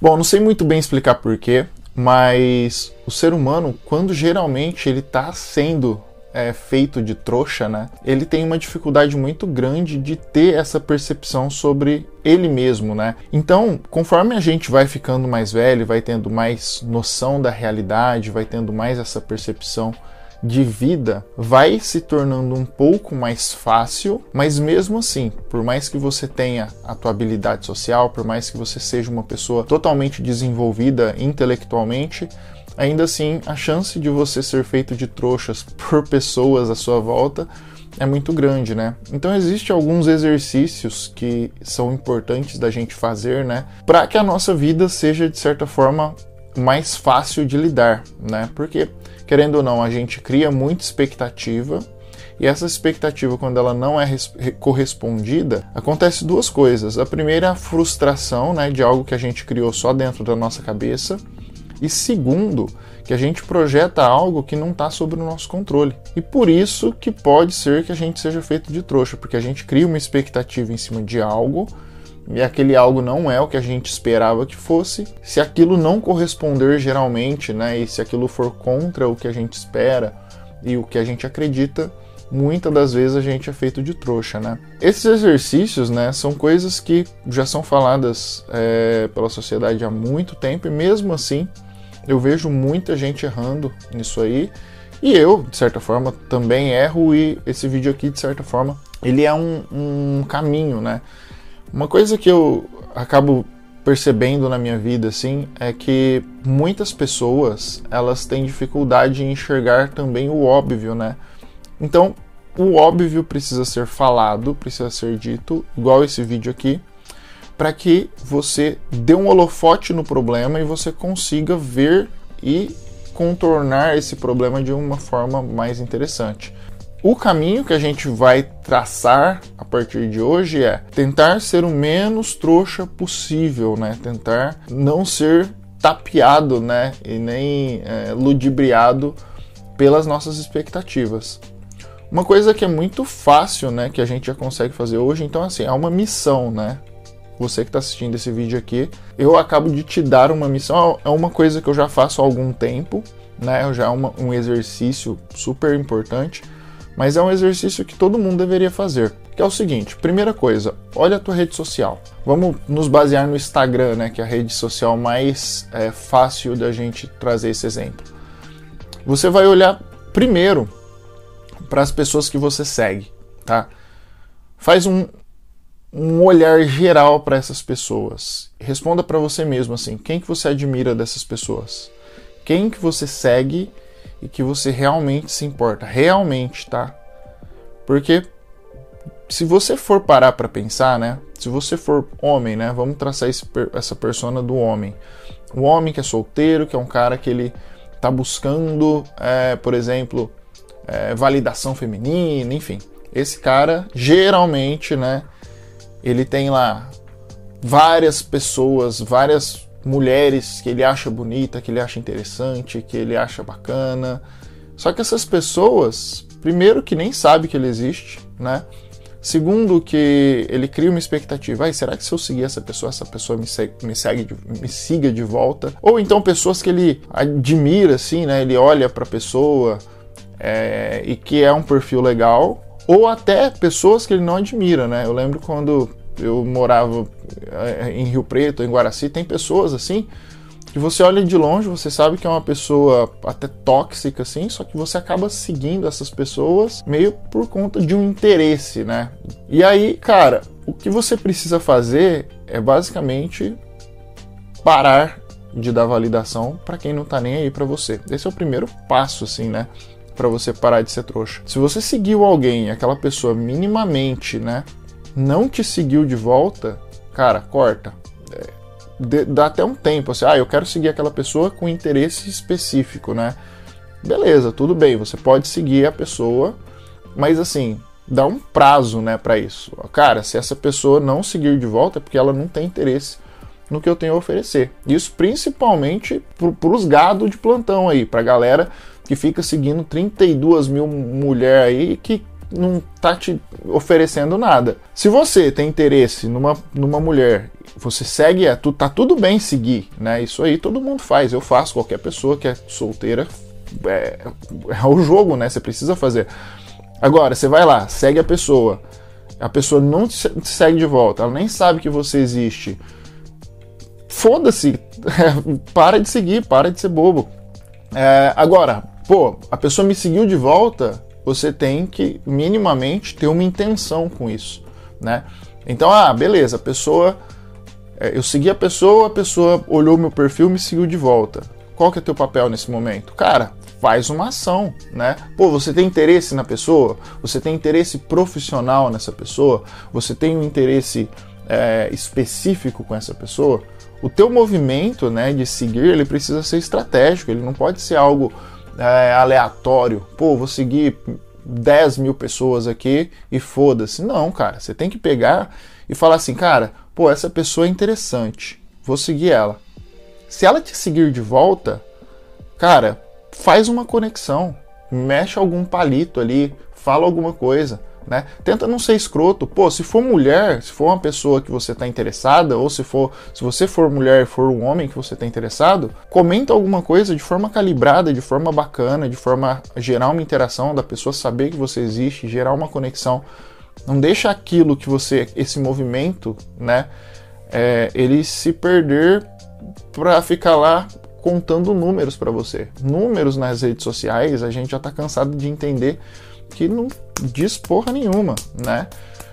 Bom, não sei muito bem explicar porquê, mas o ser humano, quando geralmente ele está sendo é, feito de trouxa, né? Ele tem uma dificuldade muito grande de ter essa percepção sobre ele mesmo, né? Então, conforme a gente vai ficando mais velho, vai tendo mais noção da realidade, vai tendo mais essa percepção de vida vai se tornando um pouco mais fácil, mas mesmo assim, por mais que você tenha a tua habilidade social, por mais que você seja uma pessoa totalmente desenvolvida intelectualmente, ainda assim a chance de você ser feito de trouxas por pessoas à sua volta é muito grande, né? Então existem alguns exercícios que são importantes da gente fazer, né, para que a nossa vida seja de certa forma mais fácil de lidar, né? Porque querendo ou não, a gente cria muita expectativa e essa expectativa, quando ela não é correspondida, acontece duas coisas. A primeira é a frustração né, de algo que a gente criou só dentro da nossa cabeça. E segundo, que a gente projeta algo que não está sob o nosso controle. E por isso que pode ser que a gente seja feito de trouxa, porque a gente cria uma expectativa em cima de algo e aquele algo não é o que a gente esperava que fosse. Se aquilo não corresponder geralmente, né, e se aquilo for contra o que a gente espera e o que a gente acredita, muitas das vezes a gente é feito de trouxa, né? Esses exercícios, né, são coisas que já são faladas é, pela sociedade há muito tempo e mesmo assim eu vejo muita gente errando nisso aí. E eu, de certa forma, também erro e esse vídeo aqui, de certa forma, ele é um, um caminho, né? Uma coisa que eu acabo percebendo na minha vida assim é que muitas pessoas elas têm dificuldade em enxergar também o óbvio, né? Então, o óbvio precisa ser falado, precisa ser dito, igual esse vídeo aqui, para que você dê um holofote no problema e você consiga ver e contornar esse problema de uma forma mais interessante. O caminho que a gente vai traçar a partir de hoje é tentar ser o menos trouxa possível, né? Tentar não ser tapeado, né? E nem é, ludibriado pelas nossas expectativas. Uma coisa que é muito fácil, né? Que a gente já consegue fazer hoje, então assim, é uma missão, né? Você que está assistindo esse vídeo aqui, eu acabo de te dar uma missão. É uma coisa que eu já faço há algum tempo, né? Já é uma, um exercício super importante mas é um exercício que todo mundo deveria fazer. Que é o seguinte: primeira coisa, olha a tua rede social. Vamos nos basear no Instagram, né, que é a rede social mais é, fácil da gente trazer esse exemplo. Você vai olhar primeiro para as pessoas que você segue, tá? Faz um, um olhar geral para essas pessoas. Responda para você mesmo assim: quem que você admira dessas pessoas? Quem que você segue? E que você realmente se importa, realmente, tá? Porque se você for parar para pensar, né? Se você for homem, né? Vamos traçar esse, essa persona do homem. O homem que é solteiro, que é um cara que ele tá buscando, é, por exemplo, é, validação feminina, enfim. Esse cara, geralmente, né? Ele tem lá várias pessoas, várias mulheres que ele acha bonita, que ele acha interessante, que ele acha bacana. Só que essas pessoas, primeiro que nem sabe que ele existe, né? Segundo que ele cria uma expectativa, ah, será que se eu seguir essa pessoa, essa pessoa me, segue, me, segue, me siga de volta? Ou então pessoas que ele admira, assim, né? Ele olha para a pessoa é, e que é um perfil legal, ou até pessoas que ele não admira, né? Eu lembro quando eu morava eh, em Rio Preto, em Guaraci, tem pessoas assim que você olha de longe, você sabe que é uma pessoa até tóxica assim, só que você acaba seguindo essas pessoas meio por conta de um interesse, né? E aí, cara, o que você precisa fazer é basicamente parar de dar validação para quem não tá nem aí para você. Esse é o primeiro passo assim, né? Para você parar de ser trouxa. Se você seguiu alguém, aquela pessoa minimamente, né, não te seguiu de volta, cara, corta. É, dá até um tempo, assim, ah, eu quero seguir aquela pessoa com interesse específico, né? Beleza, tudo bem, você pode seguir a pessoa, mas assim, dá um prazo, né, para isso. Cara, se essa pessoa não seguir de volta é porque ela não tem interesse no que eu tenho a oferecer. Isso principalmente para os gado de plantão aí, para galera que fica seguindo 32 mil mulheres aí que não tá te oferecendo nada. Se você tem interesse numa, numa mulher, você segue, é, tu, tá tudo bem seguir, né? Isso aí todo mundo faz, eu faço, qualquer pessoa que é solteira é, é o jogo, né? Você precisa fazer. Agora, você vai lá, segue a pessoa, a pessoa não te segue de volta, ela nem sabe que você existe. Foda-se, para de seguir, para de ser bobo. É, agora, pô, a pessoa me seguiu de volta, você tem que minimamente ter uma intenção com isso, né? Então, ah, beleza, a pessoa. É, eu segui a pessoa, a pessoa olhou meu perfil e me seguiu de volta. Qual que é teu papel nesse momento? Cara, faz uma ação, né? Pô, você tem interesse na pessoa? Você tem interesse profissional nessa pessoa? Você tem um interesse é, específico com essa pessoa? O teu movimento, né, de seguir, ele precisa ser estratégico. Ele não pode ser algo é, aleatório. Pô, vou seguir 10 mil pessoas aqui e foda-se. Não, cara, você tem que pegar e falar assim, cara, pô, essa pessoa é interessante, vou seguir ela. Se ela te seguir de volta, cara, faz uma conexão, mexe algum palito ali, fala alguma coisa, né? Tenta não ser escroto. Pô, se for mulher, se for uma pessoa que você está interessada, ou se for, se você for mulher e for um homem que você está interessado, comenta alguma coisa de forma calibrada, de forma bacana, de forma a gerar uma interação da pessoa saber que você existe, gerar uma conexão. Não deixa aquilo que você, esse movimento, né? É, ele se perder para ficar lá contando números para você. Números nas redes sociais, a gente já está cansado de entender que não diz porra nenhuma, né?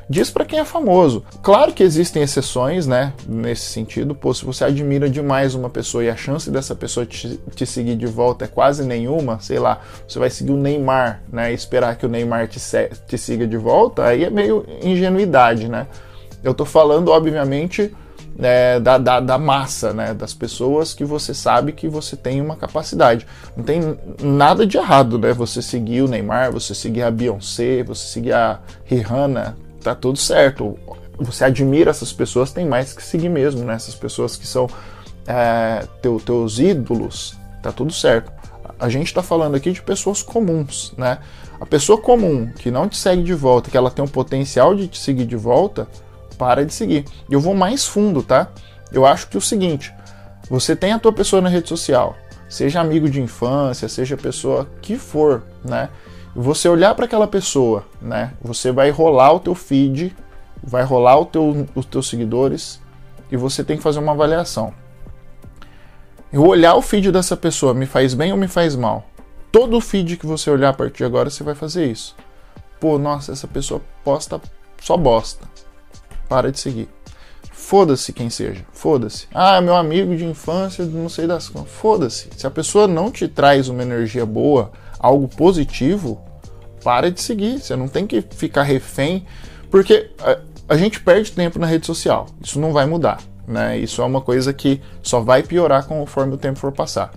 Diz para quem é famoso. Claro que existem exceções, né? Nesse sentido, pô, se você admira demais uma pessoa e a chance dessa pessoa te, te seguir de volta é quase nenhuma, sei lá, você vai seguir o Neymar, né? E esperar que o Neymar te, te siga de volta, aí é meio ingenuidade, né? Eu tô falando, obviamente, é, da, da, da, massa, né, das pessoas que você sabe que você tem uma capacidade. Não tem nada de errado, né? Você seguir o Neymar, você seguir a Beyoncé, você seguir a Rihanna, tá tudo certo. Você admira essas pessoas, tem mais que seguir mesmo, né? Essas pessoas que são é, teu, teus ídolos, tá tudo certo. A gente está falando aqui de pessoas comuns, né? A pessoa comum que não te segue de volta, que ela tem um potencial de te seguir de volta, para de seguir. E eu vou mais fundo, tá? Eu acho que é o seguinte: você tem a tua pessoa na rede social, seja amigo de infância, seja pessoa que for, né? Você olhar para aquela pessoa, né? Você vai rolar o teu feed, vai rolar o teu, os teus seguidores e você tem que fazer uma avaliação. Eu olhar o feed dessa pessoa me faz bem ou me faz mal? Todo feed que você olhar a partir de agora, você vai fazer isso. Pô, nossa, essa pessoa posta só bosta para de seguir. Foda-se quem seja, foda-se. Ah, meu amigo de infância, não sei das coisas. Foda-se. Se a pessoa não te traz uma energia boa, algo positivo, para de seguir. Você não tem que ficar refém, porque a, a gente perde tempo na rede social. Isso não vai mudar, né? Isso é uma coisa que só vai piorar conforme o tempo for passar.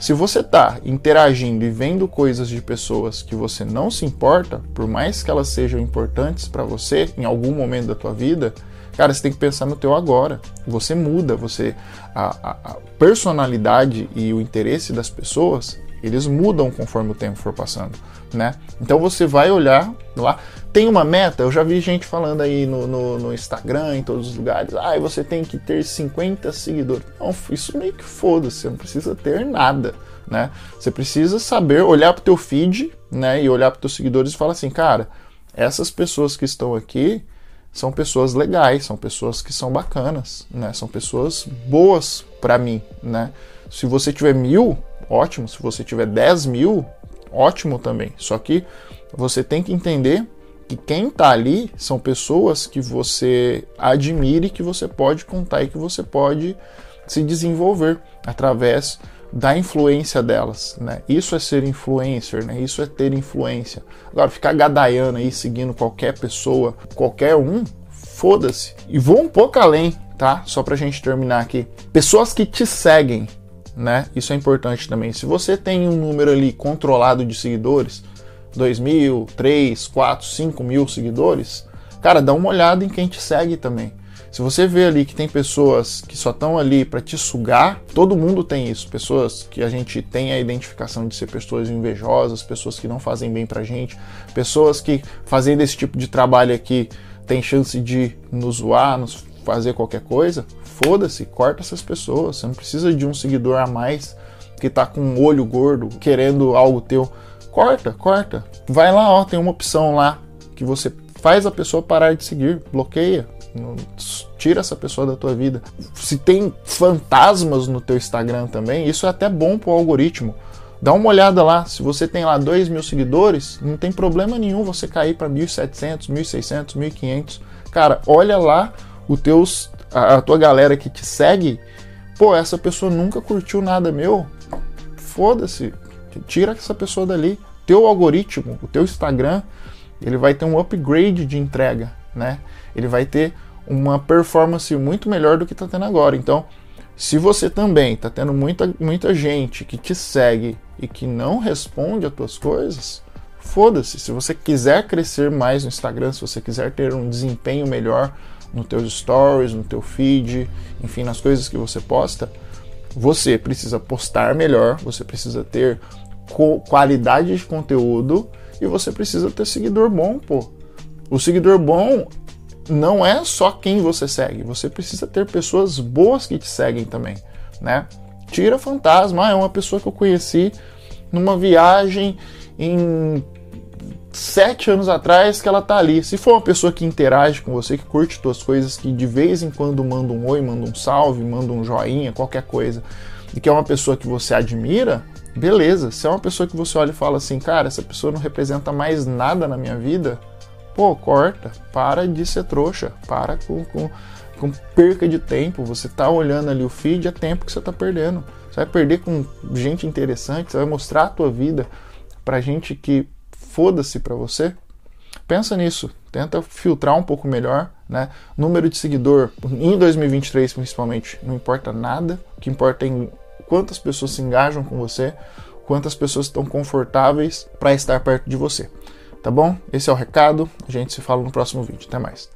Se você está interagindo e vendo coisas de pessoas que você não se importa, por mais que elas sejam importantes para você em algum momento da tua vida, cara, você tem que pensar no teu agora. Você muda, você a, a, a personalidade e o interesse das pessoas eles mudam conforme o tempo for passando, né? Então você vai olhar lá, tem uma meta, eu já vi gente falando aí no, no, no Instagram, em todos os lugares, ah, você tem que ter 50 seguidores. Não, isso meio que foda-se, você não precisa ter nada, né? Você precisa saber olhar pro teu feed, né, e olhar para teus seguidores e falar assim, cara, essas pessoas que estão aqui são pessoas legais, são pessoas que são bacanas, né? São pessoas boas para mim, né? Se você tiver mil, ótimo. Se você tiver 10 mil, ótimo também. Só que você tem que entender que quem está ali são pessoas que você admire, que você pode contar e que você pode se desenvolver através da influência delas, né? Isso é ser influencer, né? Isso é ter influência. Agora, ficar gadaiando aí, seguindo qualquer pessoa, qualquer um, foda-se. E vou um pouco além, tá? Só pra gente terminar aqui. Pessoas que te seguem, né? Isso é importante também. Se você tem um número ali controlado de seguidores, 2 mil, 3, 4, 5 mil seguidores, cara, dá uma olhada em quem te segue também. Se você vê ali que tem pessoas que só estão ali para te sugar, todo mundo tem isso. Pessoas que a gente tem a identificação de ser pessoas invejosas, pessoas que não fazem bem pra gente, pessoas que fazendo esse tipo de trabalho aqui tem chance de nos zoar, nos fazer qualquer coisa, foda-se, corta essas pessoas. Você não precisa de um seguidor a mais que tá com um olho gordo querendo algo teu. Corta, corta. Vai lá, ó, tem uma opção lá que você faz a pessoa parar de seguir, bloqueia, tira essa pessoa da tua vida. Se tem fantasmas no teu Instagram também, isso é até bom pro algoritmo. Dá uma olhada lá, se você tem lá 2 mil seguidores, não tem problema nenhum você cair para 1.700, 1.600, 1.500. Cara, olha lá os teus, a, a tua galera que te segue. Pô, essa pessoa nunca curtiu nada meu. Foda-se, tira essa pessoa dali. Teu algoritmo, o teu Instagram, ele vai ter um upgrade de entrega, né? Ele vai ter uma performance muito melhor do que está tendo agora. Então, se você também está tendo muita, muita gente que te segue e que não responde as tuas coisas, foda-se. Se você quiser crescer mais no Instagram, se você quiser ter um desempenho melhor nos teus stories, no teu feed, enfim, nas coisas que você posta, você precisa postar melhor, você precisa ter qualidade de conteúdo e você precisa ter seguidor bom, pô. O seguidor bom não é só quem você segue, você precisa ter pessoas boas que te seguem também, né? Tira fantasma, ah, é uma pessoa que eu conheci numa viagem em sete anos atrás que ela tá ali. Se for uma pessoa que interage com você, que curte tuas coisas, que de vez em quando manda um oi, manda um salve, manda um joinha, qualquer coisa, e que é uma pessoa que você admira, beleza. Se é uma pessoa que você olha e fala assim, cara, essa pessoa não representa mais nada na minha vida, pô, corta, para de ser trouxa, para com, com com perca de tempo. Você tá olhando ali o feed, é tempo que você tá perdendo. Você vai perder com gente interessante, você vai mostrar a tua vida para gente que foda-se para você. Pensa nisso, tenta filtrar um pouco melhor, né? Número de seguidor em 2023 principalmente, não importa nada, o que importa é quantas pessoas se engajam com você, quantas pessoas estão confortáveis para estar perto de você. Tá bom? Esse é o recado. A gente se fala no próximo vídeo. Até mais.